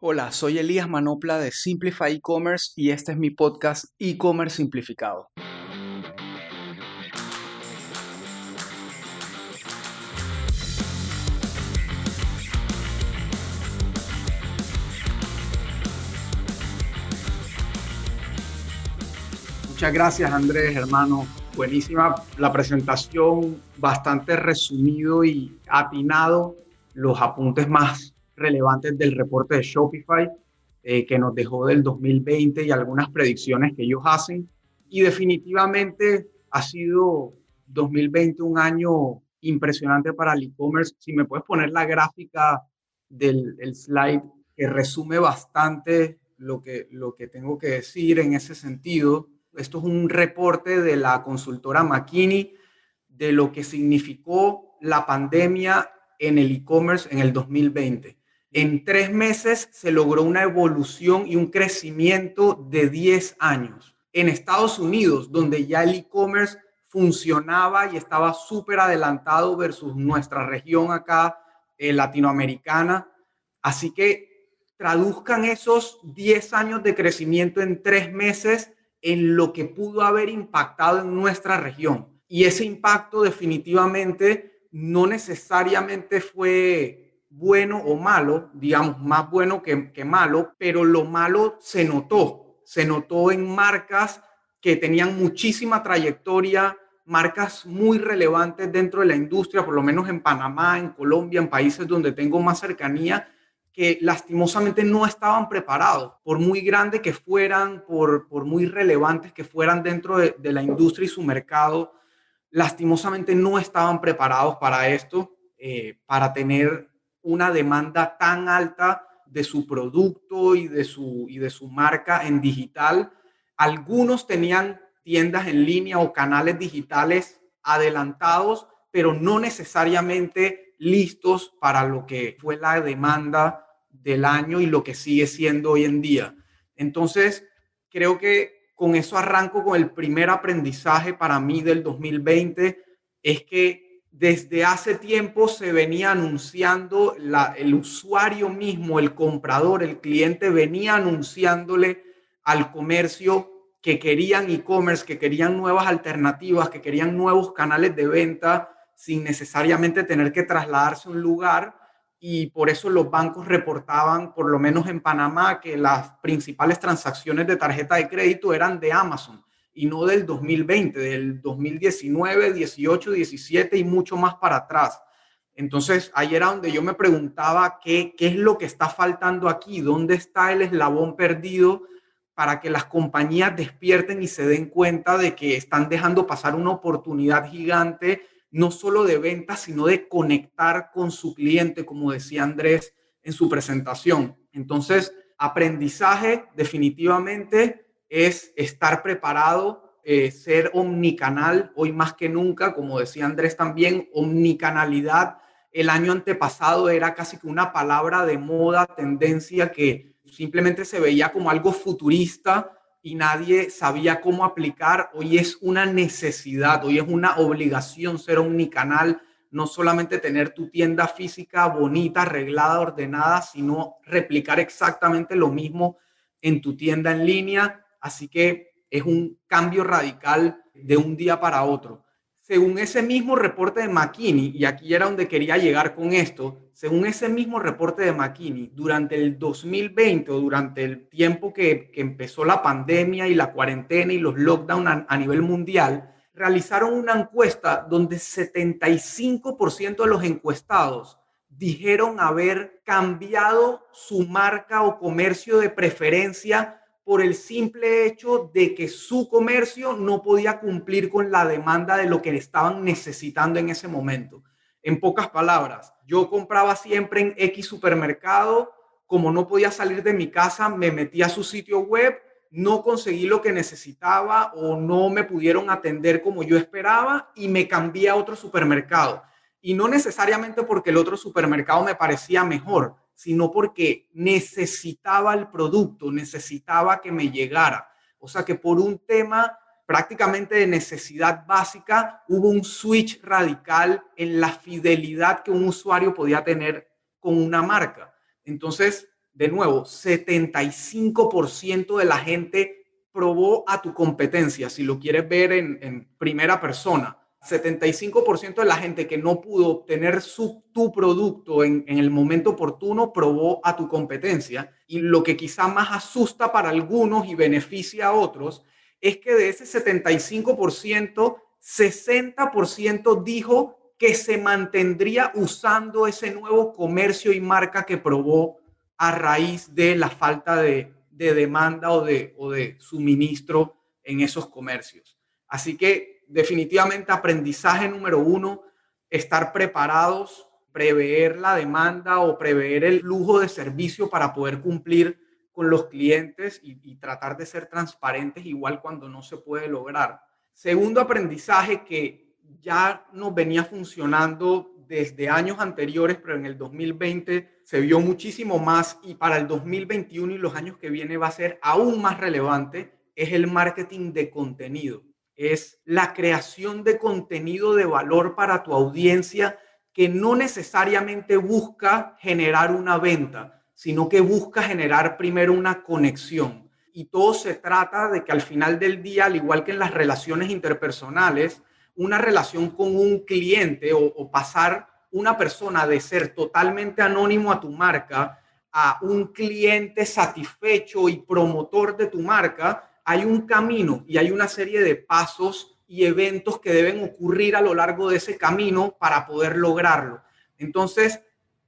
Hola, soy Elías Manopla de Simplify E-Commerce y este es mi podcast E-Commerce Simplificado. Muchas gracias Andrés, hermano. Buenísima la presentación, bastante resumido y atinado los apuntes más relevantes del reporte de Shopify eh, que nos dejó del 2020 y algunas predicciones que ellos hacen. Y definitivamente ha sido 2020 un año impresionante para el e-commerce. Si me puedes poner la gráfica del slide que resume bastante lo que, lo que tengo que decir en ese sentido. Esto es un reporte de la consultora McKinney de lo que significó la pandemia en el e-commerce en el 2020. En tres meses se logró una evolución y un crecimiento de 10 años. En Estados Unidos, donde ya el e-commerce funcionaba y estaba súper adelantado versus nuestra región acá eh, latinoamericana. Así que traduzcan esos 10 años de crecimiento en tres meses en lo que pudo haber impactado en nuestra región. Y ese impacto definitivamente no necesariamente fue bueno o malo, digamos, más bueno que, que malo, pero lo malo se notó, se notó en marcas que tenían muchísima trayectoria, marcas muy relevantes dentro de la industria, por lo menos en Panamá, en Colombia, en países donde tengo más cercanía, que lastimosamente no estaban preparados, por muy grande que fueran, por, por muy relevantes que fueran dentro de, de la industria y su mercado, lastimosamente no estaban preparados para esto, eh, para tener una demanda tan alta de su producto y de su, y de su marca en digital. Algunos tenían tiendas en línea o canales digitales adelantados, pero no necesariamente listos para lo que fue la demanda del año y lo que sigue siendo hoy en día. Entonces, creo que con eso arranco con el primer aprendizaje para mí del 2020, es que desde hace tiempo se venía anunciando, el usuario mismo, el comprador, el cliente venía anunciándole al comercio que querían e-commerce, que querían nuevas alternativas, que querían nuevos canales de venta sin necesariamente tener que trasladarse a un lugar. Y por eso los bancos reportaban, por lo menos en Panamá, que las principales transacciones de tarjeta de crédito eran de Amazon y no del 2020, del 2019, 18, 17 y mucho más para atrás. Entonces, ahí era donde yo me preguntaba qué, qué es lo que está faltando aquí, dónde está el eslabón perdido para que las compañías despierten y se den cuenta de que están dejando pasar una oportunidad gigante, no solo de venta, sino de conectar con su cliente, como decía Andrés en su presentación. Entonces, aprendizaje definitivamente es estar preparado, eh, ser omnicanal, hoy más que nunca, como decía Andrés también, omnicanalidad. El año antepasado era casi que una palabra de moda, tendencia que simplemente se veía como algo futurista y nadie sabía cómo aplicar. Hoy es una necesidad, hoy es una obligación ser omnicanal, no solamente tener tu tienda física bonita, arreglada, ordenada, sino replicar exactamente lo mismo en tu tienda en línea Así que es un cambio radical de un día para otro. Según ese mismo reporte de McKinney, y aquí era donde quería llegar con esto, según ese mismo reporte de McKinney, durante el 2020 o durante el tiempo que, empezó la pandemia y la cuarentena y los lockdowns a, a nivel mundial, realizaron una encuesta donde 75% de los encuestados dijeron haber cambiado su marca o comercio de preferencia por el simple hecho de que su comercio no podía cumplir con la demanda de lo que estaban necesitando en ese momento. En pocas palabras, yo compraba siempre en X supermercado, como no podía salir de mi casa, me metí a su sitio web, no conseguí lo que necesitaba o no me pudieron atender como yo esperaba y me cambié a otro supermercado. Y no necesariamente porque el otro supermercado me parecía mejor, sino porque necesitaba el producto, necesitaba que me llegara. O sea que por un tema prácticamente de necesidad básica, hubo un switch radical en la fidelidad que un usuario podía tener con una marca. Entonces, de nuevo, 75% de la gente probó a tu competencia, si lo quieres ver en, primera persona. 75% de la gente que no pudo obtener su, tu producto en, el momento oportuno probó a tu competencia. Y lo que quizá más asusta para algunos y beneficia a otros es que de ese 75%, 60% dijo que se mantendría usando ese nuevo comercio y marca que probó a raíz de la falta de, demanda o de, o de suministro en esos comercios. Así que definitivamente aprendizaje número uno, estar preparados, prever la demanda o prever el flujo de servicio para poder cumplir con los clientes y, y, tratar de ser transparentes igual cuando no se puede lograr. Segundo aprendizaje que ya nos venía funcionando desde años anteriores, pero en el 2020 se vio muchísimo más y para el 2021 y los años que viene va a ser aún más relevante, es el marketing de contenido. Es la creación de contenido de valor para tu audiencia que no necesariamente busca generar una venta, sino que busca generar primero una conexión. Y todo se trata de que al final del día, al igual que en las relaciones interpersonales, una relación con un cliente o, pasar una persona de ser totalmente anónimo a tu marca a un cliente satisfecho y promotor de tu marca, hay un camino y hay una serie de pasos y eventos que deben ocurrir a lo largo de ese camino para poder lograrlo. Entonces,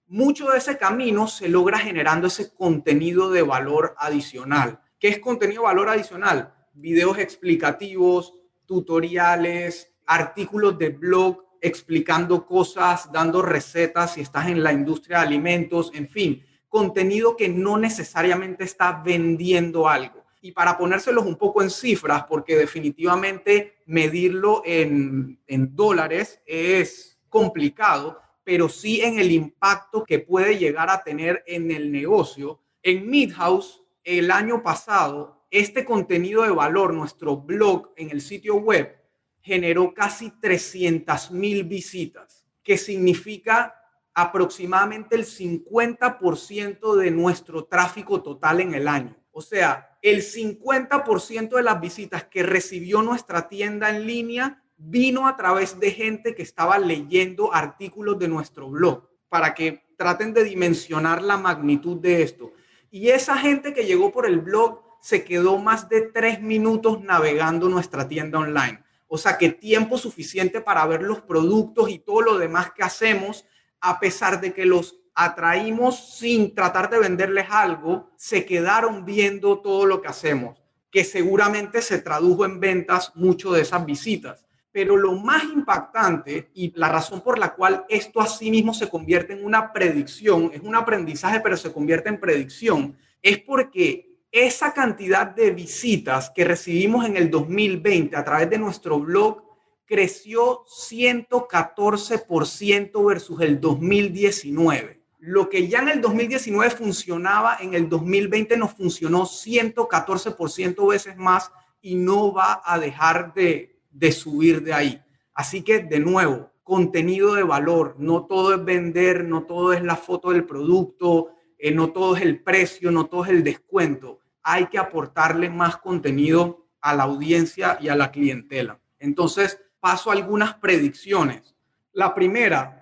mucho de ese camino se logra generando ese contenido de valor adicional. ¿Qué es contenido de valor adicional? Videos explicativos, tutoriales, artículos de blog explicando cosas, dando recetas si estás en la industria de alimentos, en fin, contenido que no necesariamente está vendiendo algo. Y para ponérselos un poco en cifras, porque definitivamente medirlo en, dólares es complicado, pero sí en el impacto que puede llegar a tener en el negocio. En Midhouse, el año pasado, este contenido de valor, nuestro blog en el sitio web, generó casi 300 mil visitas, que significa aproximadamente el 50% de nuestro tráfico total en el año. O sea, el 50% de las visitas que recibió nuestra tienda en línea vino a través de gente que estaba leyendo artículos de nuestro blog, para que traten de dimensionar la magnitud de esto. Y esa gente que llegó por el blog se quedó más de tres minutos navegando nuestra tienda online. O sea que tiempo suficiente para ver los productos y todo lo demás que hacemos, a pesar de que los atraímos sin tratar de venderles algo, se quedaron viendo todo lo que hacemos, que seguramente se tradujo en ventas mucho de esas visitas. Pero lo más impactante y la razón por la cual esto así mismo se convierte en una predicción, es un aprendizaje, pero se convierte en predicción, es porque esa cantidad de visitas que recibimos en el 2020 a través de nuestro blog creció 114% versus el 2019. Lo que ya en el 2019 funcionaba, en el 2020 nos funcionó 114% veces más y no va a dejar de, de subir de ahí. Así que, de nuevo, contenido de valor. No todo es vender, no todo es la foto del producto, eh, no todo es el precio, no todo es el descuento. Hay que aportarle más contenido a la audiencia y a la clientela. Entonces, paso algunas predicciones. La primera,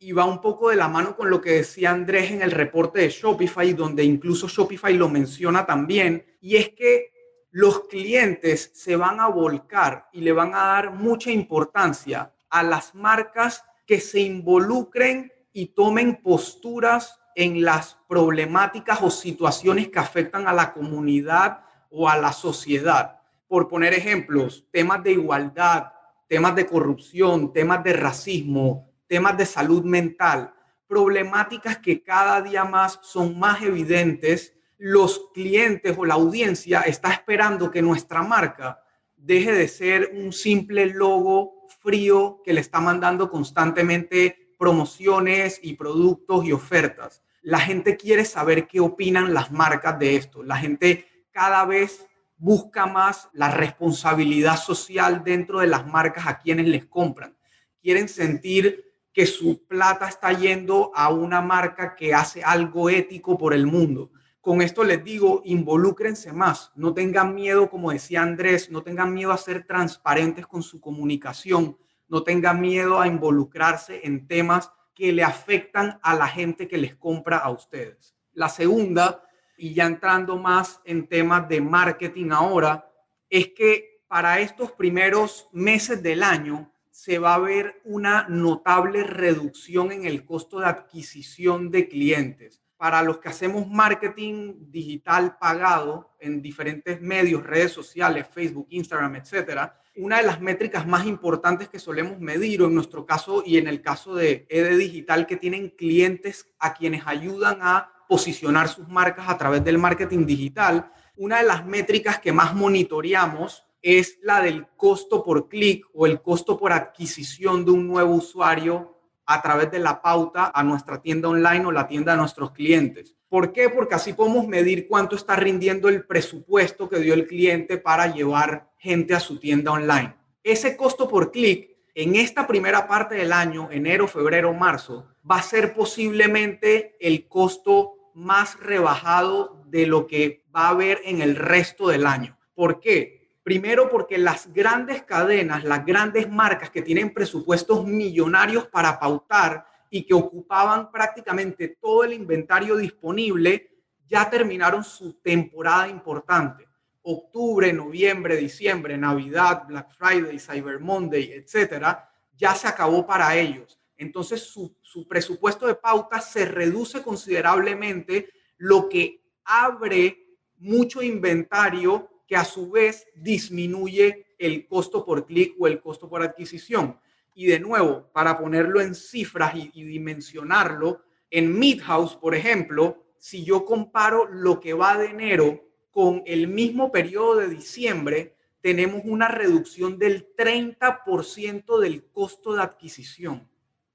y va un poco de la mano con lo que decía Andrés en el reporte de Shopify, donde incluso Shopify lo menciona también, y es que los clientes se van a volcar y le van a dar mucha importancia a las marcas que se involucren y tomen posturas en las problemáticas o situaciones que afectan a la comunidad o a la sociedad. Por poner ejemplos, temas de igualdad, temas de corrupción, temas de racismo, temas de salud mental, problemáticas que cada día más son más evidentes. Los clientes o la audiencia está esperando que nuestra marca deje de ser un simple logo frío que le está mandando constantemente promociones y productos y ofertas la gente quiere saber qué opinan las marcas de esto. La gente cada vez busca más la responsabilidad social dentro de las marcas a quienes les compran. Quieren sentir que su plata está yendo a una marca que hace algo ético por el mundo. Con esto les digo, involúcrense más, no tengan miedo, como decía Andrés, no tengan miedo a ser transparentes con su comunicación, no tengan miedo a involucrarse en temas que le afectan a la gente que les compra a ustedes. La segunda, y ya entrando más en temas de marketing ahora, es que para estos primeros meses del año se va a ver una notable reducción en el costo de adquisición de clientes. Para los que hacemos marketing digital pagado en diferentes medios, redes sociales, Facebook, Instagram, etcétera, una de las métricas más importantes que solemos medir, o en nuestro caso y en el caso de ED Digital, que tienen clientes a quienes ayudan a posicionar sus marcas a través del marketing digital, una de las métricas que más monitoreamos es la del costo por clic o el costo por adquisición de un nuevo usuario a través de la pauta a nuestra tienda online o la tienda de nuestros clientes. ¿Por qué? Porque así podemos medir cuánto está rindiendo el presupuesto que dio el cliente para llevar gente a su tienda online. Ese costo por clic en esta primera parte del año, enero, febrero, marzo, va a ser posiblemente el costo más rebajado de lo que va a haber en el resto del año. ¿Por qué? Primero porque las grandes cadenas, las grandes marcas que tienen presupuestos millonarios para pautar y que ocupaban prácticamente todo el inventario disponible, ya terminaron su temporada importante. Octubre, noviembre, diciembre, Navidad, Black Friday, Cyber Monday, etcétera, ya se acabó para ellos. Entonces su, su presupuesto de pauta se reduce considerablemente, lo que abre mucho inventario que a su vez disminuye el costo por clic o el costo por adquisición. Y de nuevo, para ponerlo en cifras y, dimensionarlo, en Midhouse, por ejemplo, si yo comparo lo que va de enero con el mismo periodo de diciembre, tenemos una reducción del 30% del costo de adquisición.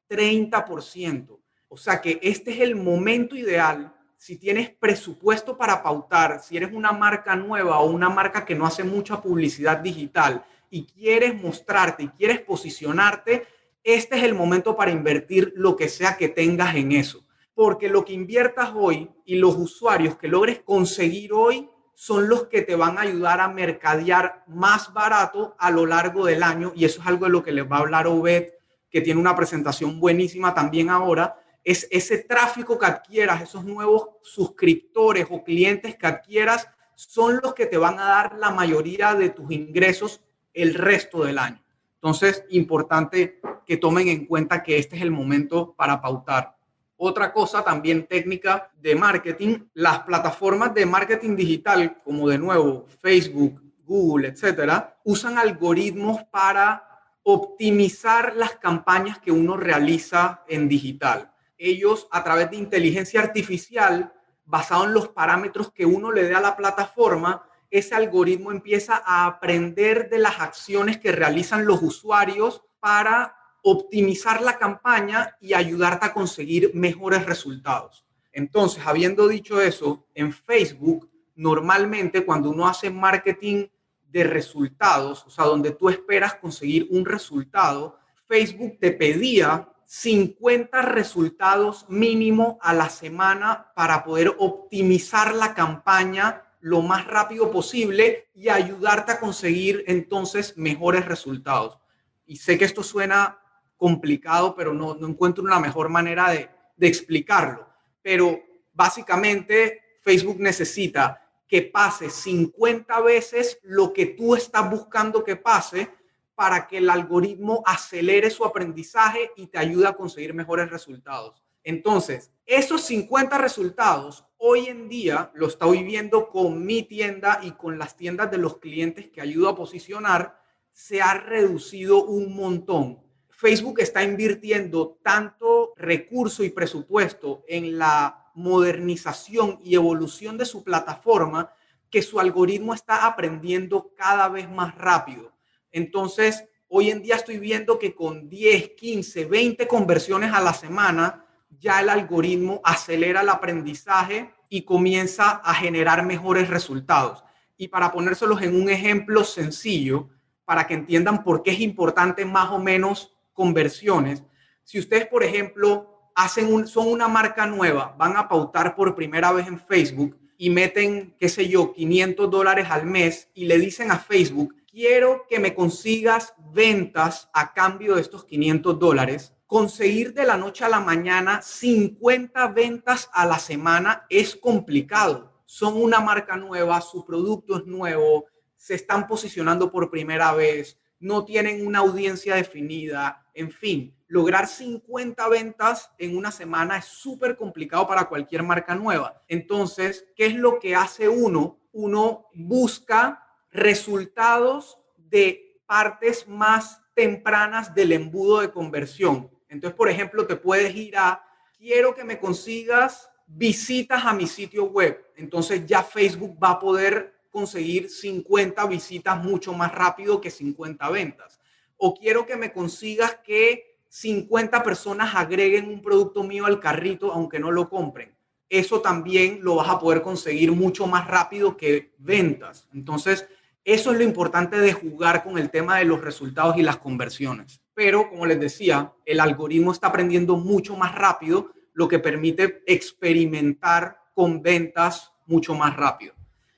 30%. O sea que este es el momento ideal si tienes presupuesto para pautar, si eres una marca nueva o una marca que no hace mucha publicidad digital y quieres mostrarte y quieres posicionarte, este es el momento para invertir lo que sea que tengas en eso. Porque lo que inviertas hoy y los usuarios que logres conseguir hoy son los que te van a ayudar a mercadear más barato a lo largo del año. Y eso es algo de lo que les va a hablar Obed, que tiene una presentación buenísima también ahora es ese tráfico que adquieras, esos nuevos suscriptores o clientes que adquieras, son los que te van a dar la mayoría de tus ingresos el resto del año. Entonces, importante que tomen en cuenta que este es el momento para pautar. Otra cosa también técnica de marketing, las plataformas de marketing digital, como de nuevo Facebook, Google, etcétera, usan algoritmos para optimizar las campañas que uno realiza en digital ellos a través de inteligencia artificial, basado en los parámetros que uno le dé a la plataforma, ese algoritmo empieza a aprender de las acciones que realizan los usuarios para optimizar la campaña y ayudarte a conseguir mejores resultados. Entonces, habiendo dicho eso, en Facebook, normalmente cuando uno hace marketing de resultados, o sea, donde tú esperas conseguir un resultado, Facebook te pedía 50 resultados mínimo a la semana para poder optimizar la campaña lo más rápido posible y ayudarte a conseguir entonces mejores resultados. Y sé que esto suena complicado, pero no, encuentro una mejor manera de, de explicarlo. Pero básicamente Facebook necesita que pase 50 veces lo que tú estás buscando que pase para que el algoritmo acelere su aprendizaje y te ayude a conseguir mejores resultados. Entonces, esos 50 resultados hoy en día lo estoy viendo con mi tienda y con las tiendas de los clientes que ayudo a posicionar, se ha reducido un montón. Facebook está invirtiendo tanto recurso y presupuesto en la modernización y evolución de su plataforma que su algoritmo está aprendiendo cada vez más rápido. Entonces, hoy en día estoy viendo que con 10, 15, 20 conversiones a la semana, ya el algoritmo acelera el aprendizaje y comienza a generar mejores resultados. Y para ponérselos en un ejemplo sencillo, para que entiendan por qué es importante más o menos conversiones, si ustedes, por ejemplo, hacen son una marca nueva, van a pautar por primera vez en Facebook, y meten, qué sé yo, 500 dólares al mes y le dicen a Facebook, quiero que me consigas ventas a cambio de estos 500 dólares, conseguir de la noche a la mañana 50 ventas a la semana es complicado. Son una marca nueva, su producto es nuevo, se están posicionando por primera vez, no tienen una audiencia definida, en fin, lograr 50 ventas en una semana es súper complicado para cualquier marca nueva. Entonces, ¿qué es lo que hace uno? Uno busca resultados de partes más tempranas del embudo de conversión. Entonces, por ejemplo, te puedes ir a, quiero que me consigas visitas a mi sitio web. Entonces ya Facebook va a poder conseguir 50 visitas mucho más rápido que 50 ventas. O quiero que me consigas que 50 personas agreguen un producto mío al carrito aunque no lo compren. Eso también lo vas a poder conseguir mucho más rápido que ventas. Entonces, eso es lo importante de jugar con el tema de los resultados y las conversiones. Pero, como les decía, el algoritmo está aprendiendo mucho más rápido, lo que permite experimentar con ventas mucho más rápido.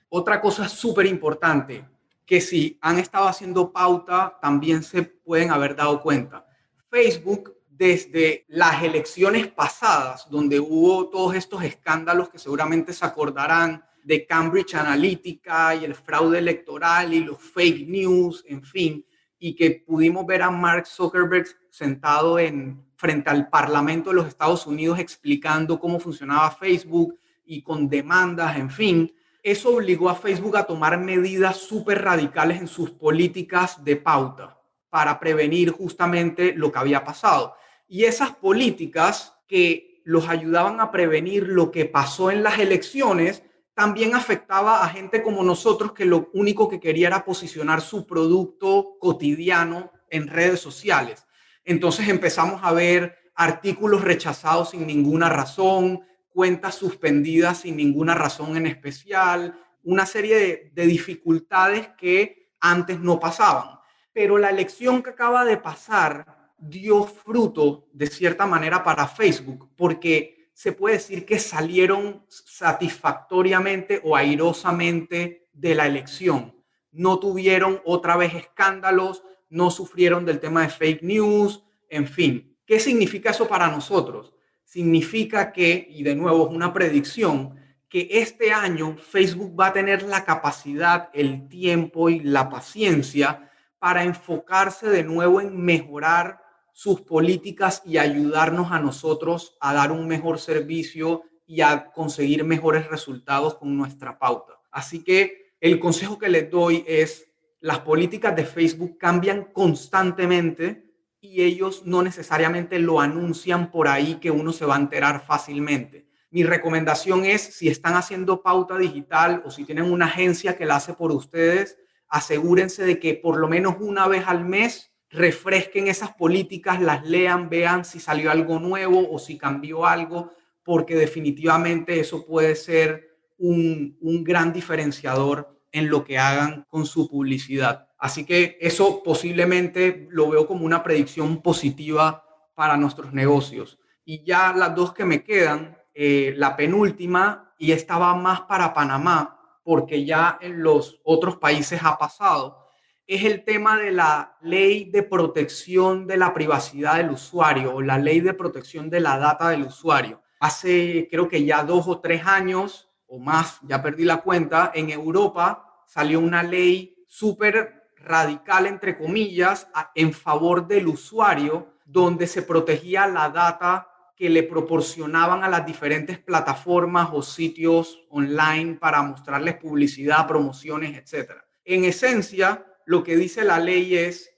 Otra cosa súper importante, que si han estado haciendo pauta, también se pueden haber dado cuenta. Facebook, desde las elecciones pasadas, donde hubo todos estos escándalos que seguramente se acordarán, de Cambridge Analytica y el fraude electoral y los fake news, en fin, y que pudimos ver a Mark Zuckerberg sentado en frente al Parlamento de los Estados Unidos explicando cómo funcionaba Facebook y con demandas, en fin, eso obligó a Facebook a tomar medidas súper radicales en sus políticas de pauta para prevenir justamente lo que había pasado. Y esas políticas que los ayudaban a prevenir lo que pasó en las elecciones, también afectaba a gente como nosotros que lo único que quería era posicionar su producto cotidiano en redes sociales. Entonces empezamos a ver artículos rechazados sin ninguna razón, cuentas suspendidas sin ninguna razón en especial, una serie de, de dificultades que antes no pasaban. Pero la elección que acaba de pasar dio fruto de cierta manera para Facebook, porque se puede decir que salieron satisfactoriamente o airosamente de la elección. No tuvieron otra vez escándalos, no sufrieron del tema de fake news, en fin. ¿Qué significa eso para nosotros? Significa que, y de nuevo es una predicción, que este año Facebook va a tener la capacidad, el tiempo y la paciencia para enfocarse de nuevo en mejorar sus políticas y ayudarnos a nosotros a dar un mejor servicio y a conseguir mejores resultados con nuestra pauta. Así que el consejo que les doy es, las políticas de Facebook cambian constantemente y ellos no necesariamente lo anuncian por ahí que uno se va a enterar fácilmente. Mi recomendación es, si están haciendo pauta digital o si tienen una agencia que la hace por ustedes, asegúrense de que por lo menos una vez al mes refresquen esas políticas, las lean, vean si salió algo nuevo o si cambió algo, porque definitivamente eso puede ser un, gran diferenciador en lo que hagan con su publicidad. Así que eso posiblemente lo veo como una predicción positiva para nuestros negocios. Y ya las dos que me quedan, eh, la penúltima, y esta va más para Panamá, porque ya en los otros países ha pasado, es el tema de la ley de protección de la privacidad del usuario o la ley de protección de la data del usuario. Hace creo que ya dos o tres años o más, ya perdí la cuenta, en Europa salió una ley súper radical, entre comillas, en favor del usuario, donde se protegía la data que le proporcionaban a las diferentes plataformas o sitios online para mostrarles publicidad, promociones, etc. En esencia, lo que dice la ley es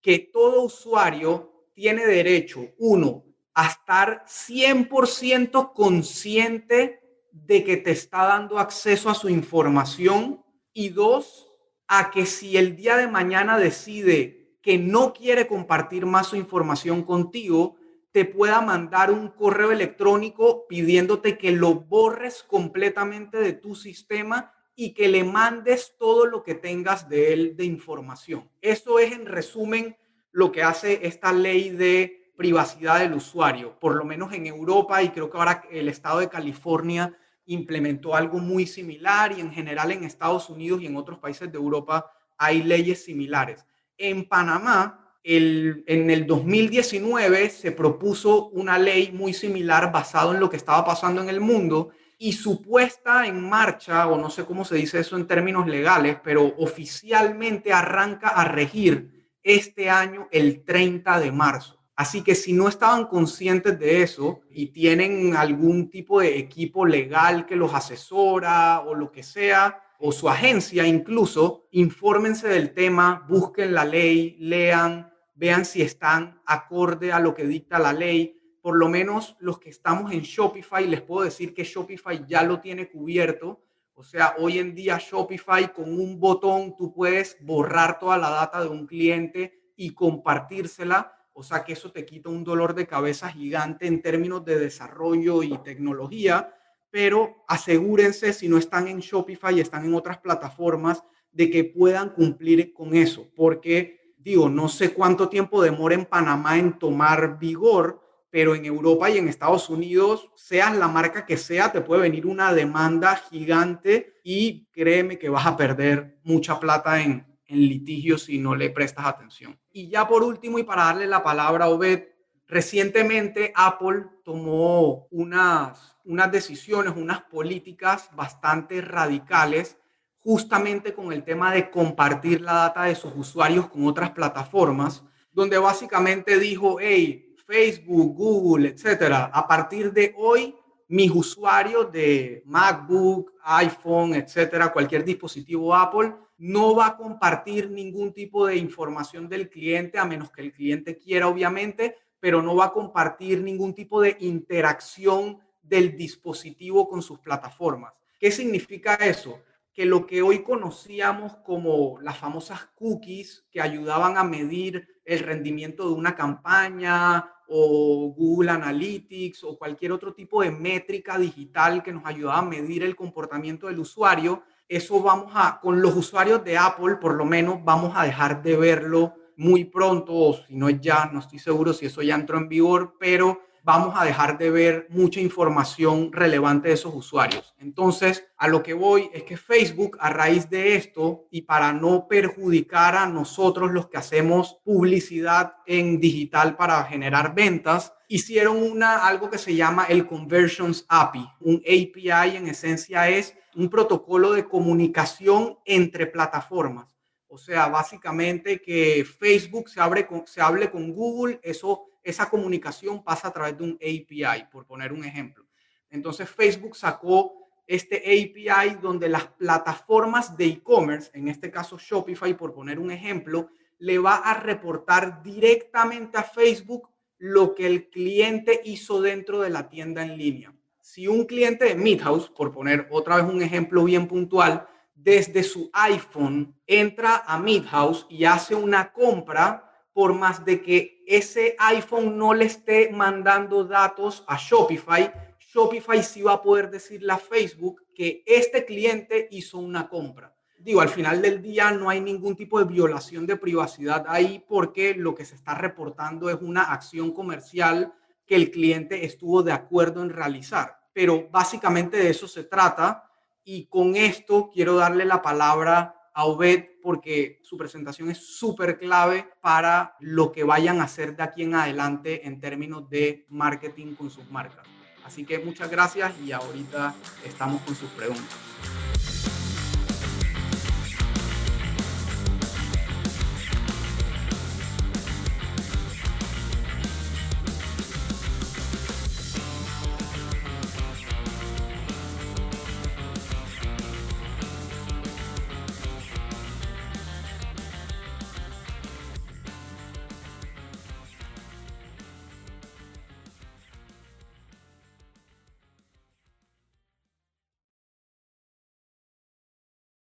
que todo usuario tiene derecho, uno, a estar 100% consciente de que te está dando acceso a su información y dos, a que si el día de mañana decide que no quiere compartir más su información contigo, te pueda mandar un correo electrónico pidiéndote que lo borres completamente de tu sistema y que le mandes todo lo que tengas de él de información. Eso es en resumen lo que hace esta ley de privacidad del usuario, por lo menos en Europa y creo que ahora el estado de California implementó algo muy similar y en general en Estados Unidos y en otros países de Europa hay leyes similares. En Panamá, en el 2019 se propuso una ley muy similar basado en lo que estaba pasando en el mundo y su puesta en marcha, o no sé cómo se dice eso en términos legales, pero oficialmente arranca a regir este año el 30 de marzo. Así que si no estaban conscientes de eso y tienen algún tipo de equipo legal que los asesora o lo que sea, o su agencia incluso, infórmense del tema, busquen la ley, lean, vean si están acorde a lo que dicta la ley. Por lo menos los que estamos en Shopify, les puedo decir que Shopify ya lo tiene cubierto. O sea, hoy en día Shopify con un botón tú puedes borrar toda la data de un cliente y compartírsela. O sea que eso te quita un dolor de cabeza gigante en términos de desarrollo y tecnología, pero asegúrense si no están en Shopify están en otras plataformas de que puedan cumplir con eso, porque digo, no sé cuánto tiempo demora en Panamá en tomar vigor, pero en Europa y en Estados Unidos, seas la marca que sea, te puede venir una demanda gigante y créeme que vas a perder mucha plata en, en litigios si no le prestas atención. Y ya por último, y para darle la palabra a Obed, recientemente Apple tomó unas, unas decisiones, unas políticas bastante radicales justamente con el tema de compartir la data de sus usuarios con otras plataformas, donde básicamente dijo, hey, Facebook, Google, etcétera, a partir de hoy mis usuarios de MacBook, iPhone, etcétera, cualquier dispositivo Apple, no va a compartir ningún tipo de información del cliente, a menos que el cliente quiera, obviamente, pero no va a compartir ningún tipo de interacción del dispositivo con sus plataformas. ¿Qué significa eso? Que lo que hoy conocíamos como las famosas cookies que ayudaban a medir el rendimiento de una campaña o Google Analytics o cualquier otro tipo de métrica digital que nos ayudaba a medir el comportamiento del usuario, eso vamos a, con los usuarios de Apple, por lo menos vamos a dejar de verlo muy pronto, o si no ya, no estoy seguro si eso ya entró en vigor, pero vamos a dejar de ver mucha información relevante de esos usuarios. Entonces, a lo que voy es que Facebook, a raíz de esto, y para no perjudicar a nosotros los que hacemos publicidad en digital para generar ventas, hicieron una, algo que se llama el Conversions API. Un API en esencia es un protocolo de comunicación entre plataformas. O sea, básicamente que Facebook se, abre con, se hable con Google, eso, esa comunicación pasa a través de un API, por poner un ejemplo. Entonces Facebook sacó este API donde las plataformas de e-commerce, en este caso Shopify, por poner un ejemplo, le va a reportar directamente a Facebook lo que el cliente hizo dentro de la tienda en línea si un cliente de Midhouse, por poner otra vez un ejemplo bien puntual, desde su iPhone entra a Midhouse y hace una compra, por más de que ese iPhone no le esté mandando datos a Shopify, Shopify sí va a poder decirle a Facebook que este cliente hizo una compra. Digo, al final del día no hay ningún tipo de violación de privacidad ahí porque lo que se está reportando es una acción comercial que el cliente estuvo de acuerdo en realizar. Pero básicamente de eso se trata y con esto quiero darle la palabra a Obed porque su presentación es súper clave para lo que vayan a hacer de aquí en adelante en términos de marketing con sus marcas. Así que muchas gracias y ahorita estamos con sus preguntas.